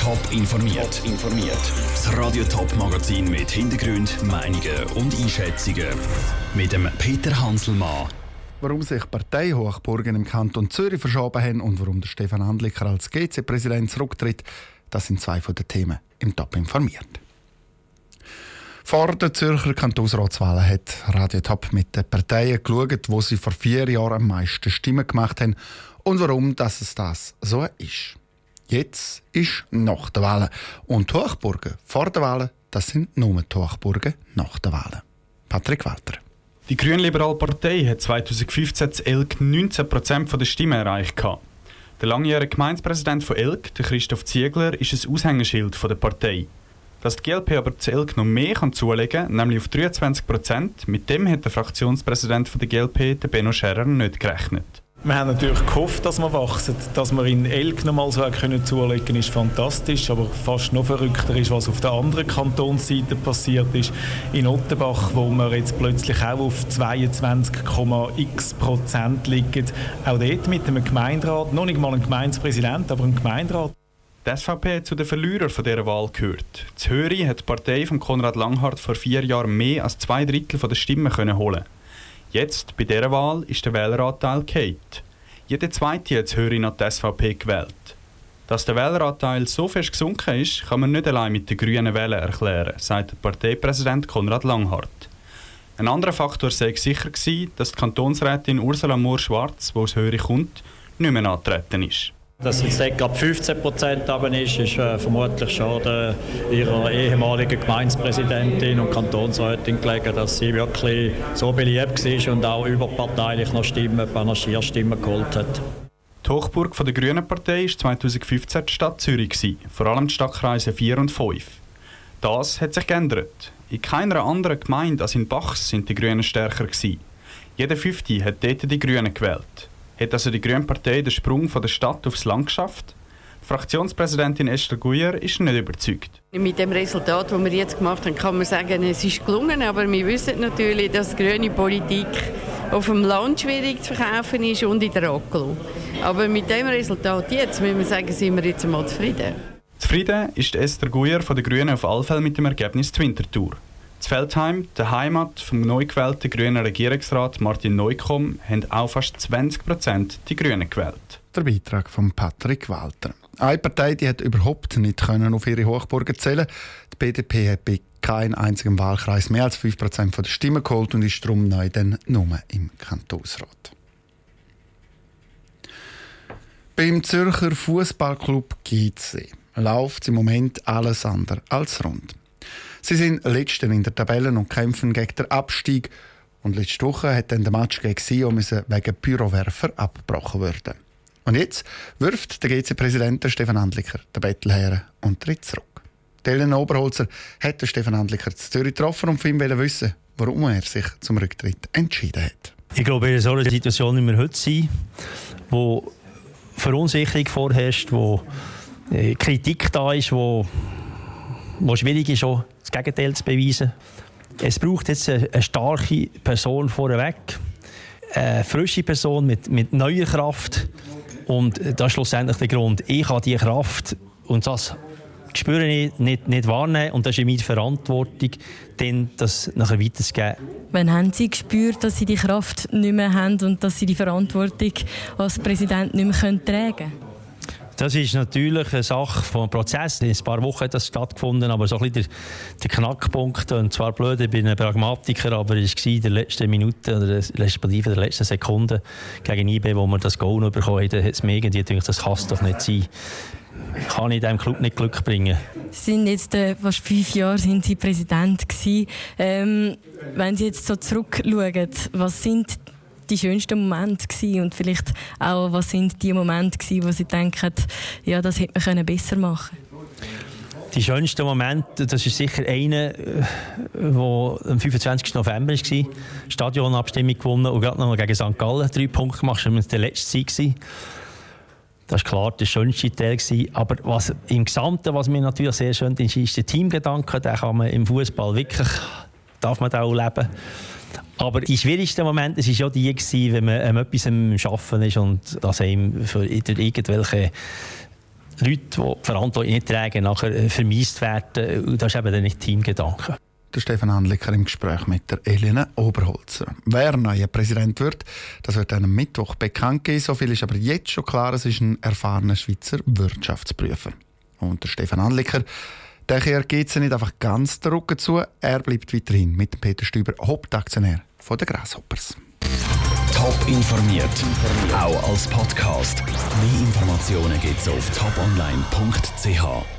Top informiert. Top informiert. Das Radio Top Magazin mit Hintergrund, Meinungen und Einschätzungen mit dem Peter Hanselmann. Warum sich Parteihochburgen im Kanton Zürich verschoben haben und warum der Stefan Handlicker als GC-Präsident zurücktritt, das sind zwei von den Themen im Top informiert. Vor der Zürcher Kantonsratswahlen hat Radio Top mit den Parteien geschaut, wo sie vor vier Jahren am meisten Stimmen gemacht haben und warum dass es das so ist. Jetzt ist nach der Wahlen. Und Hochburgen vor der Wahlen, das sind nur die Hochburgen nach der Wahlen. Patrick Walter. Die Grünliberale Partei hat 2015 zu Elk 19% der Stimmen erreicht. Der langjährige Gemeindepräsident von Elk, Christoph Ziegler, ist ein Aushängeschild der Partei. Dass die GLP aber zu Elk noch mehr kann zulegen kann, nämlich auf 23%, mit dem hat der Fraktionspräsident der GLP, Benno Scherer, nicht gerechnet. Wir haben natürlich gehofft, dass wir wachsen. Dass wir in Elk noch mal so können zulegen ist fantastisch. Aber fast noch verrückter ist, was auf der anderen Kantonsseite passiert ist. In Ottenbach, wo wir jetzt plötzlich auch auf 22,x Prozent liegen. Auch dort mit einem Gemeinderat. Noch nicht mal ein Gemeindepräsident, aber ein Gemeinderat. Die SVP hat zu den Verlierern dieser Wahl gehört. Die Höri hat die Partei von Konrad Langhardt vor vier Jahren mehr als zwei Drittel der Stimmen holen Jetzt, bei dieser Wahl, ist der Wähleranteil Kate. Jeder zweite hat Höri nach der SVP gewählt. Dass der Wähleranteil so fest gesunken ist, kann man nicht allein mit den grünen Wählen erklären, sagt der Parteipräsident Konrad Langhardt. Ein anderer Faktor sei sicher gewesen, dass die Kantonsrätin Ursula Mohr-Schwarz, die aus Höri kommt, nicht mehr antreten ist. Dass jetzt gerade 15 Prozent ist, ist äh, vermutlich schon der, ihrer ehemaligen Gemeindepräsidentin und Kantonsrätin gelegen, dass sie wirklich so beliebt war und auch überparteilich noch Stimmen, Panagierstimmen geholt hat. Die Hochburg der Grünen Partei war 2015 die Stadt Zürich, vor allem die Stadtkreise 4 und 5. Das hat sich geändert. In keiner anderen Gemeinde als in Bachs sind die Grünen stärker. Gewesen. Jeder Fünfte hat dort die Grünen gewählt. Hat also die Grüne Partei den Sprung von der Stadt aufs Land geschafft? Fraktionspräsidentin Esther Guyer ist nicht überzeugt. Mit dem Resultat, das wir jetzt gemacht haben, kann man sagen, es ist gelungen. Aber wir wissen natürlich, dass grüne Politik auf dem Land schwierig zu verkaufen ist und in der Aglo. Aber mit dem Resultat jetzt, müssen wir sagen, sind wir jetzt einmal zufrieden. Zufrieden ist Esther Guyer von den Grünen auf alle Fälle mit dem Ergebnis der Winterthur. Das Feldheim, der Heimat vom neu gewählten grünen Regierungsrat Martin Neukomm, haben auch fast 20 Prozent die Grünen gewählt. Der Beitrag von Patrick Walter. Eine Partei die hat überhaupt nicht können auf ihre Hochburgen zählen. Die BDP hat bei keinem einzigen Wahlkreis mehr als 5 Prozent der Stimmen geholt und ist darum neu dann nur im Kantonsrat. Beim Zürcher Fußballclub GC läuft im Moment alles andere als rund. Sie sind Letzten in der Tabelle und kämpfen gegen den Abstieg. Und letzte Woche hat dann der Match gegen Sio wegen Pyrowerfer abgebrochen werden. Und jetzt wirft der GC-Präsident Stefan Handliker den Bettel her und tritt zurück. Ellen Oberholzer hat Stefan Handliker zu Zürich getroffen und von ihm wissen, warum er sich zum Rücktritt entschieden hat. Ich glaube, in so einer Situation, wie wir heute sind, wo Verunsicherung vorherrscht, wo äh, Kritik da ist, wo, wo schwierig ist, auch Gegenteil zu beweisen. Es braucht jetzt eine, starke Person vorweg, eine frische Person mit, mit neuer Kraft. Und das ist schlussendlich der Grund. Ich habe diese Kraft und das spüre ich nicht, nicht wahrnehmen und das ist meine Verantwortung, dann das nachher weiterzugeben. Wann haben Sie gespürt, dass Sie die Kraft nicht mehr haben und dass Sie die Verantwortung als Präsident nicht mehr tragen können? Das ist natürlich eine Sache vom Prozess. In ein paar Wochen hat das stattgefunden, aber so ein bisschen der, der Knackpunkt, und zwar blöd, ich bin ein Pragmatiker, aber es war in der letzten Minute oder respektive der letzten Sekunde gegen IB, wo wir das Goal noch bekommen haben, hat es mir irgendwie gedacht, das kann doch nicht sein. Ich kann in diesem Club nicht Glück bringen. Sie sind jetzt äh, fast fünf Jahre sind Sie Präsident. Ähm, wenn Sie jetzt so zurückschauen, was sind die schönsten Momente gewesen? und vielleicht auch, was sind die Momente gewesen, wo Sie denken, ja, das hätte man besser machen die schönsten Momente, das ist sicher einer, äh, am 25. November war. Stadionabstimmung gewonnen und gerade noch gegen St. Gallen drei Punkte gemacht. Das war der letzte Sieg. Das war klar der schönste Teil. Aber was im Gesamten, was mir natürlich sehr schön ist, ist der Teamgedanke. Den kann man im Fußball wirklich, darf man da auch leben. Aber die schwierigsten Momente waren ja die, gewesen, wenn man ähm, etwas am Arbeiten ist und das einem für irgendwelche Leute, die Verantwortung nicht tragen, nachher äh, vermisst werden. Das ist eben nicht Teamgedanke. Der Stefan Handlicker im Gespräch mit der Elena Oberholzer. Wer neuer Präsident wird, das wird am Mittwoch bekannt geben. So viel ist aber jetzt schon klar, es ist ein erfahrener Schweizer Wirtschaftsprüfer. Und der Stefan Handlicker, der geht es nicht einfach ganz den Rücken zu. Er bleibt weiterhin mit Peter Stüber Hauptaktionär von der Grasshoppers. Top informiert, auch als Podcast. Mehr Informationen gibt es auf toponline.ch.